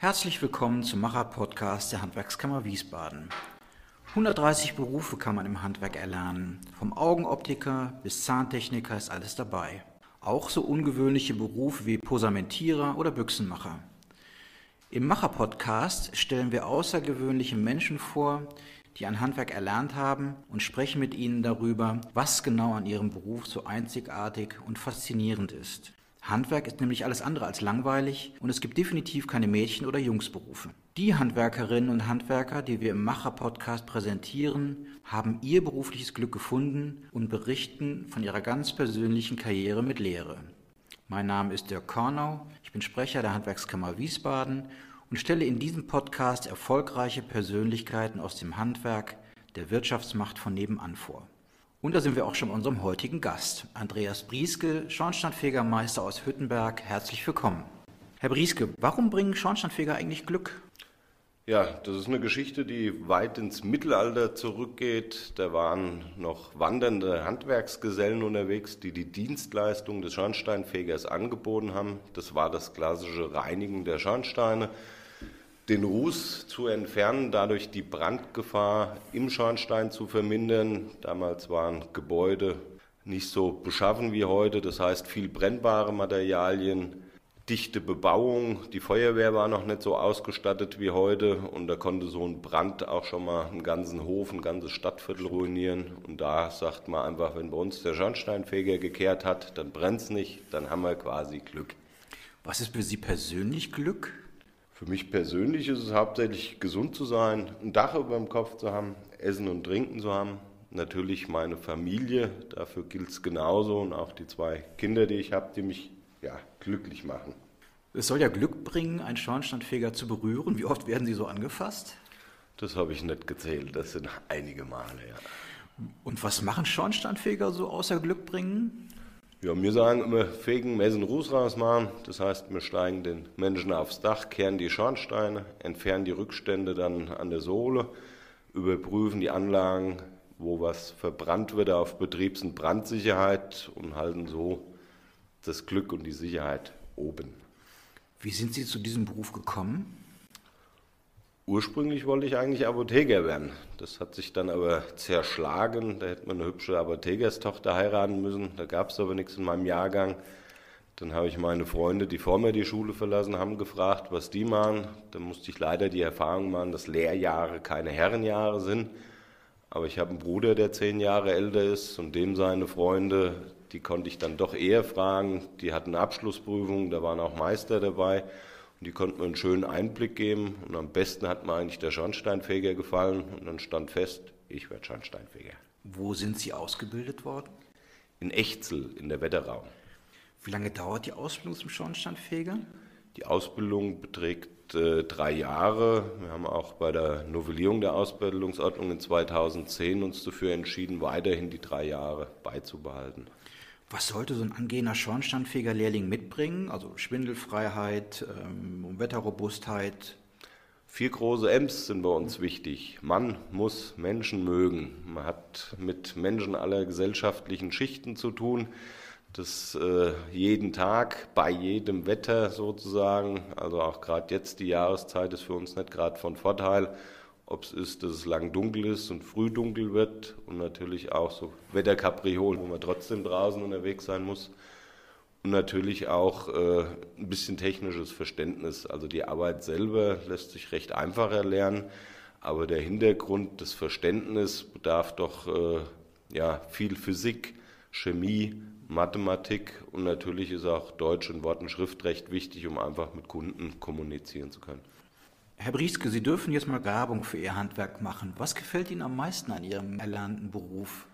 Herzlich willkommen zum Macher-Podcast der Handwerkskammer Wiesbaden. 130 Berufe kann man im Handwerk erlernen. Vom Augenoptiker bis Zahntechniker ist alles dabei. Auch so ungewöhnliche Berufe wie Posamentierer oder Büchsenmacher. Im Macher-Podcast stellen wir außergewöhnliche Menschen vor, die ein Handwerk erlernt haben und sprechen mit ihnen darüber, was genau an ihrem Beruf so einzigartig und faszinierend ist. Handwerk ist nämlich alles andere als langweilig und es gibt definitiv keine Mädchen- oder Jungsberufe. Die Handwerkerinnen und Handwerker, die wir im Macher-Podcast präsentieren, haben ihr berufliches Glück gefunden und berichten von ihrer ganz persönlichen Karriere mit Lehre. Mein Name ist Dirk Kornau, ich bin Sprecher der Handwerkskammer Wiesbaden und stelle in diesem Podcast erfolgreiche Persönlichkeiten aus dem Handwerk, der Wirtschaftsmacht von nebenan vor. Und da sind wir auch schon bei unserem heutigen Gast, Andreas Brieske, Schornsteinfegermeister aus Hüttenberg. Herzlich willkommen. Herr Brieske, warum bringen Schornsteinfeger eigentlich Glück? Ja, das ist eine Geschichte, die weit ins Mittelalter zurückgeht. Da waren noch wandernde Handwerksgesellen unterwegs, die die Dienstleistung des Schornsteinfegers angeboten haben. Das war das klassische Reinigen der Schornsteine den Ruß zu entfernen, dadurch die Brandgefahr im Schornstein zu vermindern. Damals waren Gebäude nicht so beschaffen wie heute, das heißt viel brennbare Materialien, dichte Bebauung. Die Feuerwehr war noch nicht so ausgestattet wie heute und da konnte so ein Brand auch schon mal einen ganzen Hof, ein ganzes Stadtviertel ruinieren. Und da sagt man einfach, wenn bei uns der Schornsteinfeger gekehrt hat, dann brennt es nicht, dann haben wir quasi Glück. Was ist für Sie persönlich Glück? Für mich persönlich ist es hauptsächlich gesund zu sein, ein Dach über dem Kopf zu haben, Essen und Trinken zu haben. Natürlich meine Familie, dafür gilt es genauso und auch die zwei Kinder, die ich habe, die mich ja, glücklich machen. Es soll ja Glück bringen, einen Schornsteinfeger zu berühren. Wie oft werden Sie so angefasst? Das habe ich nicht gezählt, das sind einige Male, ja. Und was machen Schornsteinfeger so außer Glück bringen? Ja, wir sagen immer, fegen, messen, Ruß rausmachen. Das heißt, wir steigen den Menschen aufs Dach, kehren die Schornsteine, entfernen die Rückstände dann an der Sohle, überprüfen die Anlagen, wo was verbrannt wird auf Betriebs- und Brandsicherheit und halten so das Glück und die Sicherheit oben. Wie sind Sie zu diesem Beruf gekommen? Ursprünglich wollte ich eigentlich Apotheker werden. Das hat sich dann aber zerschlagen. Da hätte man eine hübsche Apothekerstochter heiraten müssen. Da gab es aber nichts in meinem Jahrgang. Dann habe ich meine Freunde, die vor mir die Schule verlassen haben, gefragt, was die machen. Da musste ich leider die Erfahrung machen, dass Lehrjahre keine Herrenjahre sind. Aber ich habe einen Bruder, der zehn Jahre älter ist und dem seine Freunde, die konnte ich dann doch eher fragen. Die hatten Abschlussprüfungen, da waren auch Meister dabei. Die konnten mir einen schönen Einblick geben. Und am besten hat mir eigentlich der Schornsteinfeger gefallen. Und dann stand fest, ich werde Schornsteinfeger. Wo sind Sie ausgebildet worden? In Echzel, in der Wetterau. Wie lange dauert die Ausbildung zum Schornsteinfeger? Die Ausbildung beträgt äh, drei Jahre. Wir haben auch bei der Novellierung der Ausbildungsordnung in 2010 uns dafür entschieden, weiterhin die drei Jahre beizubehalten. Was sollte so ein angehender Schornsteinfeger-Lehrling mitbringen? Also Schwindelfreiheit, ähm, Wetterrobustheit? Vier große M's sind bei uns wichtig. Man muss Menschen mögen. Man hat mit Menschen aller gesellschaftlichen Schichten zu tun. Das äh, jeden Tag, bei jedem Wetter sozusagen. Also auch gerade jetzt die Jahreszeit ist für uns nicht gerade von Vorteil ob es ist, dass es lang dunkel ist und früh dunkel wird und natürlich auch so Wetterkapriolen, wo man trotzdem draußen unterwegs sein muss. Und natürlich auch äh, ein bisschen technisches Verständnis. Also die Arbeit selber lässt sich recht einfach erlernen, aber der Hintergrund, das Verständnis bedarf doch äh, ja, viel Physik, Chemie, Mathematik und natürlich ist auch Deutsch und Wort- und Schriftrecht wichtig, um einfach mit Kunden kommunizieren zu können. Herr Brieske, Sie dürfen jetzt mal Werbung für Ihr Handwerk machen. Was gefällt Ihnen am meisten an Ihrem erlernten Beruf?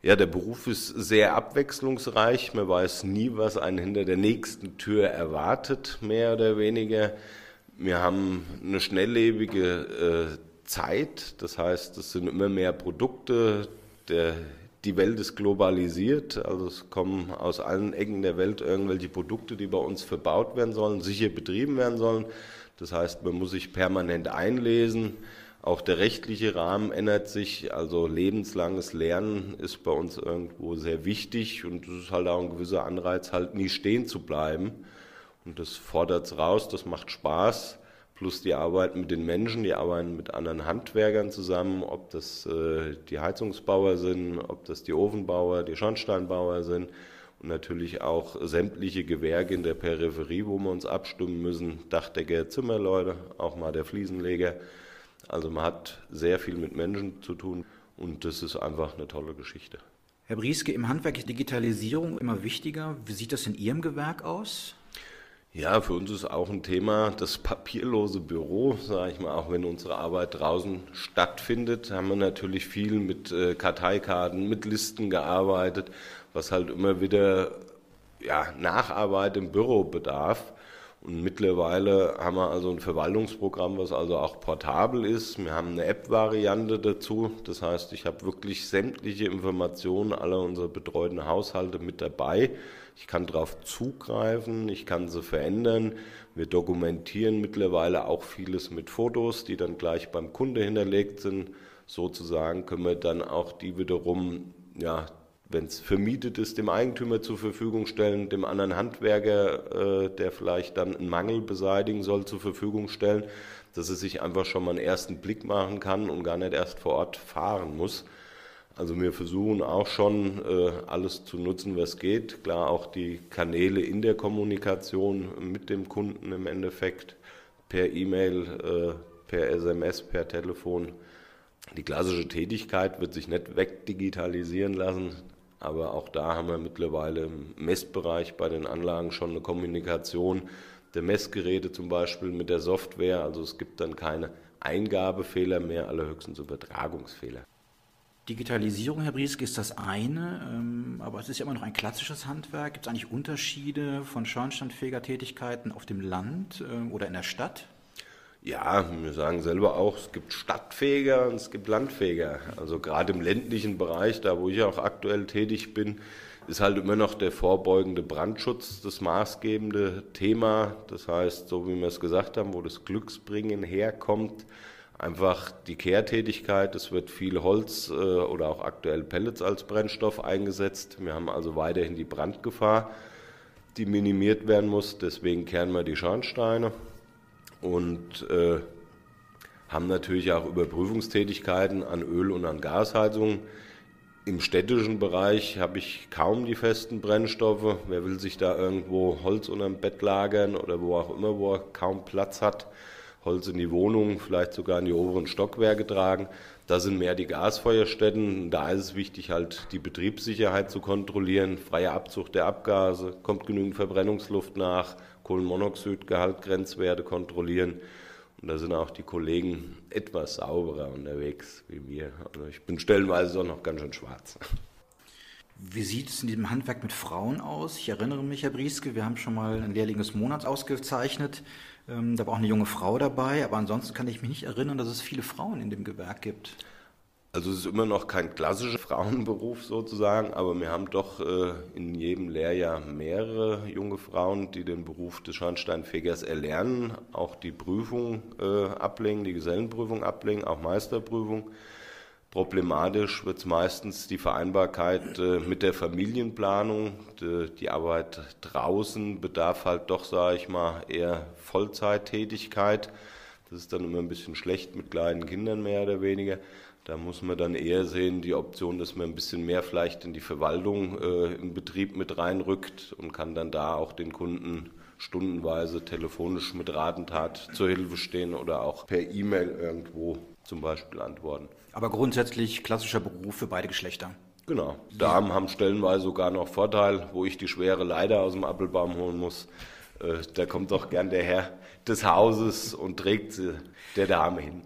Ja, der Beruf ist sehr abwechslungsreich. Man weiß nie, was einen hinter der nächsten Tür erwartet, mehr oder weniger. Wir haben eine schnelllebige äh, Zeit, das heißt, es sind immer mehr Produkte. Der, die Welt ist globalisiert, also es kommen aus allen Ecken der Welt irgendwelche Produkte, die bei uns verbaut werden sollen, sicher betrieben werden sollen. Das heißt, man muss sich permanent einlesen. Auch der rechtliche Rahmen ändert sich. Also lebenslanges Lernen ist bei uns irgendwo sehr wichtig und es ist halt auch ein gewisser Anreiz, halt nie stehen zu bleiben. Und das fordert es raus, das macht Spaß, plus die Arbeit mit den Menschen, die arbeiten mit anderen Handwerkern zusammen, ob das äh, die Heizungsbauer sind, ob das die Ofenbauer, die Schornsteinbauer sind natürlich auch sämtliche Gewerke in der Peripherie, wo wir uns abstimmen müssen, Dachdecker, Zimmerleute, auch mal der Fliesenleger. Also man hat sehr viel mit Menschen zu tun und das ist einfach eine tolle Geschichte. Herr Brieske, im Handwerk ist Digitalisierung immer wichtiger. Wie sieht das in Ihrem Gewerk aus? Ja, für uns ist auch ein Thema das papierlose Büro, sage ich mal, auch wenn unsere Arbeit draußen stattfindet, haben wir natürlich viel mit äh, Karteikarten, mit Listen gearbeitet, was halt immer wieder ja, Nacharbeit im Büro bedarf. Und mittlerweile haben wir also ein Verwaltungsprogramm, was also auch portabel ist. Wir haben eine App-Variante dazu. Das heißt, ich habe wirklich sämtliche Informationen aller unserer betreuten Haushalte mit dabei. Ich kann darauf zugreifen, ich kann sie verändern. Wir dokumentieren mittlerweile auch vieles mit Fotos, die dann gleich beim Kunde hinterlegt sind. Sozusagen können wir dann auch die wiederum ja, wenn es vermietet ist, dem Eigentümer zur Verfügung stellen, dem anderen Handwerker, äh, der vielleicht dann einen Mangel beseitigen soll, zur Verfügung stellen, dass er sich einfach schon mal einen ersten Blick machen kann und gar nicht erst vor Ort fahren muss. Also wir versuchen auch schon äh, alles zu nutzen, was geht. Klar auch die Kanäle in der Kommunikation mit dem Kunden im Endeffekt per E-Mail, äh, per SMS, per Telefon. Die klassische Tätigkeit wird sich nicht wegdigitalisieren lassen. Aber auch da haben wir mittlerweile im Messbereich bei den Anlagen schon eine Kommunikation der Messgeräte zum Beispiel mit der Software. Also es gibt dann keine Eingabefehler mehr, allerhöchstens Übertragungsfehler. Digitalisierung, Herr Brieske, ist das eine, ähm, aber es ist ja immer noch ein klassisches Handwerk. Gibt es eigentlich Unterschiede von Schornsteinfeger-Tätigkeiten auf dem Land ähm, oder in der Stadt? Ja, wir sagen selber auch, es gibt Stadtfeger und es gibt Landfeger. Also gerade im ländlichen Bereich, da wo ich auch aktuell tätig bin, ist halt immer noch der vorbeugende Brandschutz das maßgebende Thema. Das heißt, so wie wir es gesagt haben, wo das Glücksbringen herkommt, einfach die Kehrtätigkeit. Es wird viel Holz äh, oder auch aktuell Pellets als Brennstoff eingesetzt. Wir haben also weiterhin die Brandgefahr, die minimiert werden muss. Deswegen kehren wir die Schornsteine und äh, haben natürlich auch Überprüfungstätigkeiten an Öl- und an Gasheizungen. Im städtischen Bereich habe ich kaum die festen Brennstoffe. Wer will sich da irgendwo Holz unter dem Bett lagern oder wo auch immer, wo er kaum Platz hat, Holz in die Wohnung, vielleicht sogar in die oberen Stockwerke tragen. Da sind mehr die Gasfeuerstätten. Da ist es wichtig, halt die Betriebssicherheit zu kontrollieren, freie Abzug der Abgase, kommt genügend Verbrennungsluft nach, Kohlenmonoxidgehalt, Grenzwerte kontrollieren. Und da sind auch die Kollegen etwas sauberer unterwegs wie wir. Also ich bin stellenweise auch noch ganz schön schwarz. Wie sieht es in diesem Handwerk mit Frauen aus? Ich erinnere mich, Herr Brieske, wir haben schon mal ein Lehrling des Monats ausgezeichnet. Ähm, da war auch eine junge Frau dabei, aber ansonsten kann ich mich nicht erinnern, dass es viele Frauen in dem Gewerk gibt. Also es ist immer noch kein klassischer Frauenberuf sozusagen, aber wir haben doch äh, in jedem Lehrjahr mehrere junge Frauen, die den Beruf des Schornsteinfegers erlernen, auch die Prüfung äh, ablegen, die Gesellenprüfung ablegen, auch Meisterprüfung. Problematisch wird es meistens die Vereinbarkeit äh, mit der Familienplanung. Die, die, Arbeit draußen bedarf halt doch, sage ich mal, eher Vollzeittätigkeit. Das ist dann immer ein bisschen schlecht mit kleinen Kindern mehr oder weniger. Da muss man dann eher sehen, die Option, dass man ein bisschen mehr vielleicht in die Verwaltung äh, im Betrieb mit reinrückt und kann dann da auch den Kunden stundenweise telefonisch mit Ratentat zur Hilfe stehen oder auch per E-Mail irgendwo zum Beispiel antworten. Aber grundsätzlich klassischer Beruf für beide Geschlechter. Genau. Damen haben stellenweise sogar noch Vorteil, wo ich die schwere Leiter aus dem Apfelbaum holen muss. Äh, da kommt doch gern der Herr des Hauses und trägt sie der Dame hin.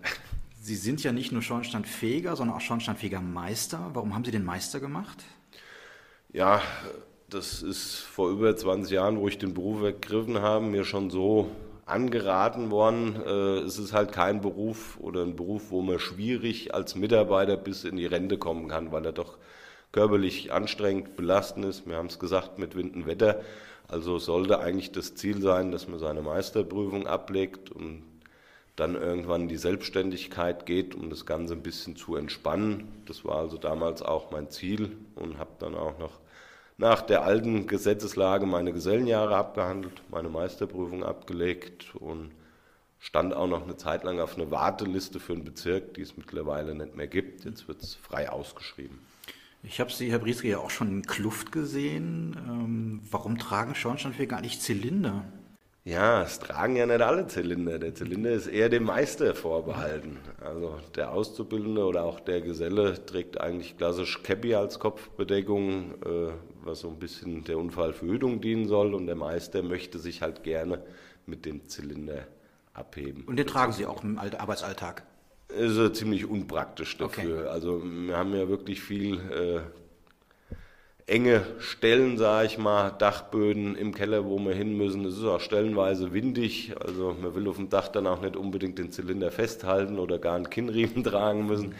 Sie sind ja nicht nur Schornsteinfeger, sondern auch Schornsteinfegermeister. Warum haben Sie den Meister gemacht? Ja, das ist vor über 20 Jahren, wo ich den Beruf ergriffen habe, mir schon so angeraten worden. Äh, es ist halt kein Beruf oder ein Beruf, wo man schwierig als Mitarbeiter bis in die Rente kommen kann, weil er doch körperlich anstrengend, belastend ist. Wir haben es gesagt, mit Wind und Wetter. Also sollte eigentlich das Ziel sein, dass man seine Meisterprüfung ablegt und dann irgendwann die Selbstständigkeit geht, um das Ganze ein bisschen zu entspannen. Das war also damals auch mein Ziel und habe dann auch noch nach der alten Gesetzeslage meine Gesellenjahre abgehandelt, meine Meisterprüfung abgelegt und stand auch noch eine Zeit lang auf einer Warteliste für einen Bezirk, die es mittlerweile nicht mehr gibt. Jetzt wird es frei ausgeschrieben. Ich habe Sie, Herr Brieske, ja auch schon in Kluft gesehen. Ähm, warum tragen Schornsteinfeger eigentlich Zylinder? Ja, es tragen ja nicht alle Zylinder. Der Zylinder ist eher dem Meister vorbehalten. Also der Auszubildende oder auch der Geselle trägt eigentlich klassisch Cappy als Kopfbedeckung, äh, was so ein bisschen der Unfallverhütung dienen soll. Und der Meister möchte sich halt gerne mit dem Zylinder abheben. Und den tragen Sie auch im Arbeitsalltag? Ist ziemlich unpraktisch dafür. Okay. Also wir haben ja wirklich viel äh, enge Stellen, sage ich mal, Dachböden im Keller, wo wir hin müssen. Es ist auch stellenweise windig, also man will auf dem Dach dann auch nicht unbedingt den Zylinder festhalten oder gar einen Kinnriemen tragen müssen.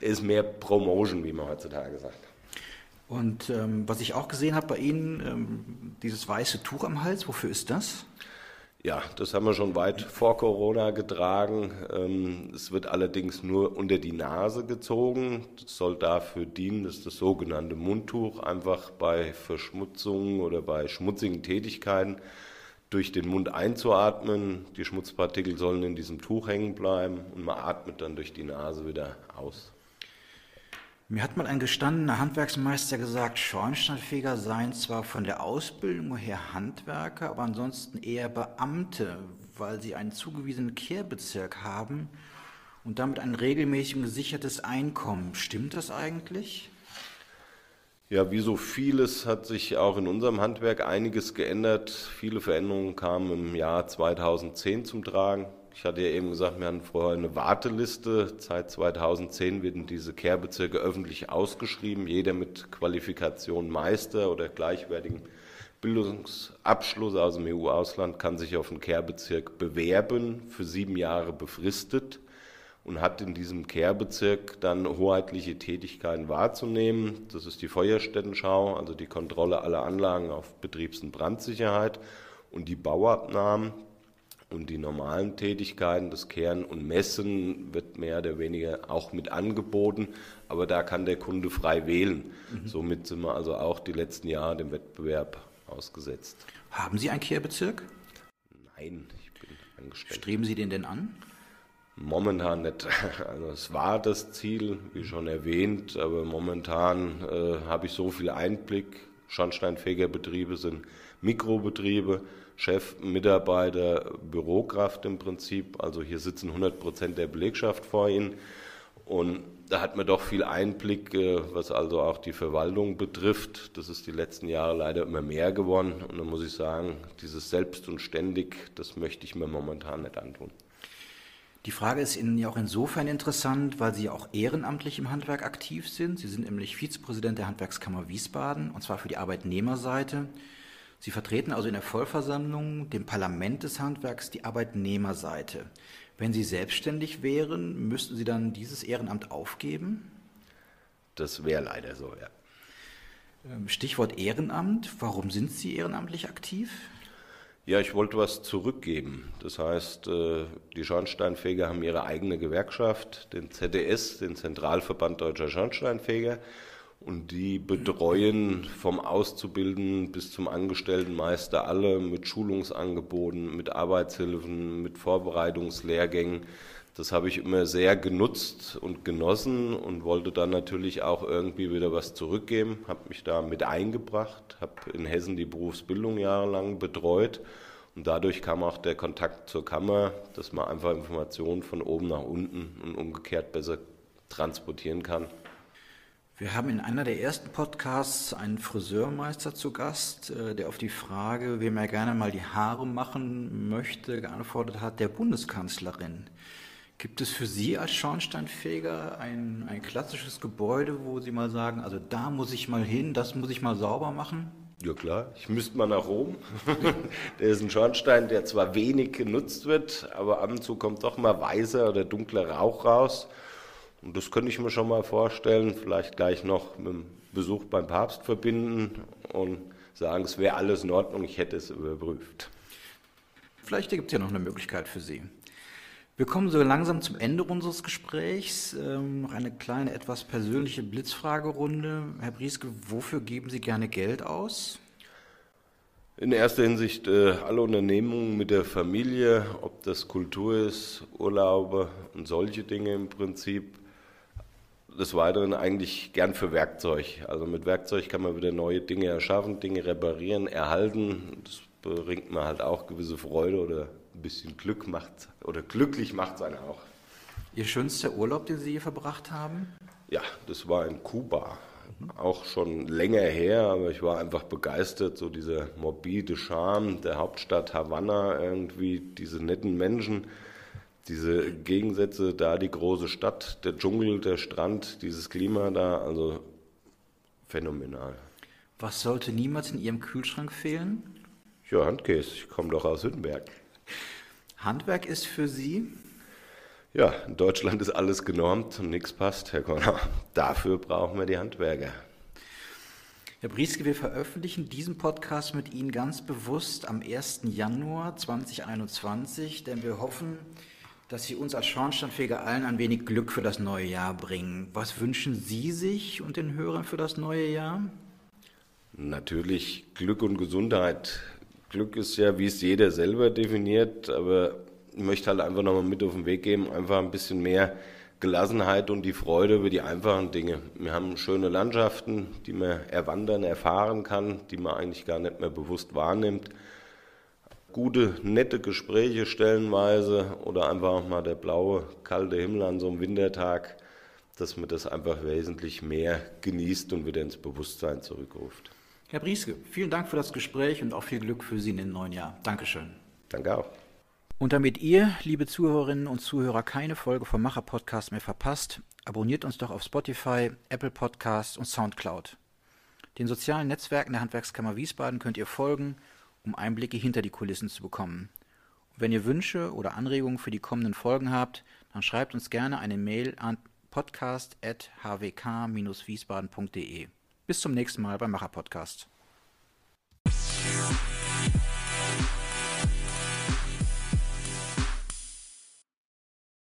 Ist mehr Promotion, wie man heutzutage sagt. Und ähm, was ich auch gesehen habe bei Ihnen, ähm, dieses weiße Tuch am Hals, wofür ist das? Ja, das haben wir schon weit vor Corona getragen. Ähm, es wird allerdings nur unter die Nase gezogen. Das soll dafür dienen, dass das sogenannte Mundtuch einfach bei Verschmutzungen oder bei schmutzigen Tätigkeiten durch den Mund einzuatmen. Die Schmutzpartikel sollen in diesem Tuch hängen bleiben und man atmet dann durch die Nase wieder aus. Mir hat mal ein gestandener Handwerksmeister gesagt, Schornsteinfeger seien zwar von der Ausbildung her Handwerker, aber ansonsten eher Beamte, weil sie einen zugewiesenen Kehrbezirk haben und damit ein regelmäßig gesichertes Einkommen. Stimmt das eigentlich? Ja, wie so vieles hat sich auch in unserem Handwerk einiges geändert. Viele Veränderungen kamen im Jahr 2010 zum Tragen. Ich hatte ja eben gesagt, wir hatten vorher eine Warteliste. Seit 2010 werden diese Kehrbezirke öffentlich ausgeschrieben. Jeder mit Qualifikation Meister oder gleichwertigen Bildungsabschluss aus dem EU-Ausland kann sich auf einen Kehrbezirk bewerben, für sieben Jahre befristet und hat in diesem Kehrbezirk dann hoheitliche Tätigkeiten wahrzunehmen. Das ist die Feuerstättenschau, also die Kontrolle aller Anlagen auf Betriebs- und Brandsicherheit und die Bauabnahmen. Und die normalen Tätigkeiten, das Kehren und Messen, wird mehr oder weniger auch mit angeboten, aber da kann der Kunde frei wählen. Mhm. Somit sind wir also auch die letzten Jahre dem Wettbewerb ausgesetzt. Haben Sie einen Kehrbezirk? Nein, ich bin angestellt. Streben Sie den denn an? Momentan nicht. Also es war das Ziel, wie schon erwähnt, aber momentan äh, habe ich so viel Einblick. Schornsteinfegerbetriebe sind Mikrobetriebe. Chef, Mitarbeiter, Bürokraft im Prinzip. Also hier sitzen 100 Prozent der Belegschaft vor Ihnen. Und da hat man doch viel Einblick, äh, was also auch die Verwaltung betrifft. Das ist die letzten Jahre leider immer mehr geworden. Und da muss ich sagen, dieses Selbst und ständig, das möchte ich mir momentan nicht antun. Die Frage ist Ihnen ja auch insofern interessant, weil Sie auch ehrenamtlich im Handwerk aktiv sind. Sie sind nämlich Vizepräsident der Handwerkskammer Wiesbaden, und zwar für die Arbeitnehmerseite. Sie vertreten also in der Vollversammlung, dem Parlament des Handwerks, die Arbeitnehmerseite. Wenn Sie selbstständig wären, müssten Sie dann dieses Ehrenamt aufgeben? Das wäre leider so, ja. Ähm, Stichwort Ehrenamt. Warum sind Sie ehrenamtlich aktiv? Ja, ich wollte was zurückgeben. Das heißt, äh, die Schornsteinfeger haben ihre eigene Gewerkschaft, den ZDS, den Zentralverband Deutscher Schornsteinfeger. Und die betreuen vom Auszubildenden bis zum Angestelltenmeister alle mit Schulungsangeboten, mit Arbeitshilfen, mit Vorbereitungslehrgängen. Das habe ich immer sehr genutzt und genossen und wollte dann natürlich auch irgendwie wieder was zurückgeben. Habe mich da mit eingebracht, habe in Hessen die Berufsbildung jahrelang betreut und dadurch kam auch der Kontakt zur Kammer, dass man einfach Informationen von oben nach unten und umgekehrt besser transportieren kann. Wir haben in einer der ersten Podcasts einen Friseurmeister zu Gast, äh, der auf die Frage, wem er gerne mal die Haare machen möchte, geantwortet hat, der Bundeskanzlerin. Gibt es für Sie als Schornsteinfeger ein, ein klassisches Gebäude, wo Sie mal sagen, also da muss ich mal hin, das muss ich mal sauber machen? Ja klar, ich müsste mal nach Rom. der ist ein Schornstein, der zwar wenig genutzt wird, aber ab und zu kommt doch mal weißer oder dunkler Rauch raus. Und das könnte ich mir schon mal vorstellen, vielleicht gleich noch mit dem Besuch beim Papst verbinden und sagen, es wäre alles in Ordnung, ich hätte es überprüft. Vielleicht gibt es ja noch eine Möglichkeit für Sie. Wir kommen so langsam zum Ende unseres Gesprächs. Ähm, noch eine kleine, etwas persönliche Blitzfragerunde. Herr Brieske, wofür geben Sie gerne Geld aus? In erster Hinsicht äh, alle Unternehmungen mit der Familie, ob das Kultur ist, Urlaube und solche Dinge im Prinzip. Des Weiteren eigentlich gern für Werkzeug. Also mit Werkzeug kann man wieder neue Dinge erschaffen, Dinge reparieren, erhalten. Das bringt mir halt auch gewisse Freude oder ein bisschen Glück macht oder glücklich macht es einen auch. Ihr schönster Urlaub, den Sie hier verbracht haben? Ja, das war in Kuba auch schon länger her, aber ich war einfach begeistert, so dieser morbide Charme der Hauptstadt Havanna, irgendwie diese netten Menschen, diese Gegensätze, da die große Stadt, der Dschungel, der Strand, dieses Klima da, also phänomenal. Was sollte niemals in Ihrem Kühlschrank fehlen? Ja, Handkäse, ich komme doch aus Hüttenberg. Handwerk ist für Sie ja, in Deutschland ist alles genormt und nichts passt, Herr Conner. Dafür brauchen wir die Handwerker. Herr Brieske, wir veröffentlichen diesen Podcast mit Ihnen ganz bewusst am 1. Januar 2021, denn wir hoffen, dass Sie uns als Schornsteinfeger allen ein wenig Glück für das neue Jahr bringen. Was wünschen Sie sich und den Hörern für das neue Jahr? Natürlich Glück und Gesundheit. Glück ist ja, wie es jeder selber definiert, aber ich möchte halt einfach nochmal mit auf den Weg geben, einfach ein bisschen mehr Gelassenheit und die Freude über die einfachen Dinge. Wir haben schöne Landschaften, die man erwandern, erfahren kann, die man eigentlich gar nicht mehr bewusst wahrnimmt. Gute, nette Gespräche stellenweise oder einfach auch mal der blaue, kalte Himmel an so einem Wintertag, dass man das einfach wesentlich mehr genießt und wieder ins Bewusstsein zurückruft. Herr Brieske, vielen Dank für das Gespräch und auch viel Glück für Sie in den neuen Jahr. Dankeschön. Danke auch. Und damit ihr, liebe Zuhörerinnen und Zuhörer, keine Folge vom Macher Podcast mehr verpasst, abonniert uns doch auf Spotify, Apple Podcasts und Soundcloud. Den sozialen Netzwerken der Handwerkskammer Wiesbaden könnt ihr folgen, um Einblicke hinter die Kulissen zu bekommen. Und wenn ihr Wünsche oder Anregungen für die kommenden Folgen habt, dann schreibt uns gerne eine Mail an podcast.hwk-wiesbaden.de. Bis zum nächsten Mal beim Macher Podcast.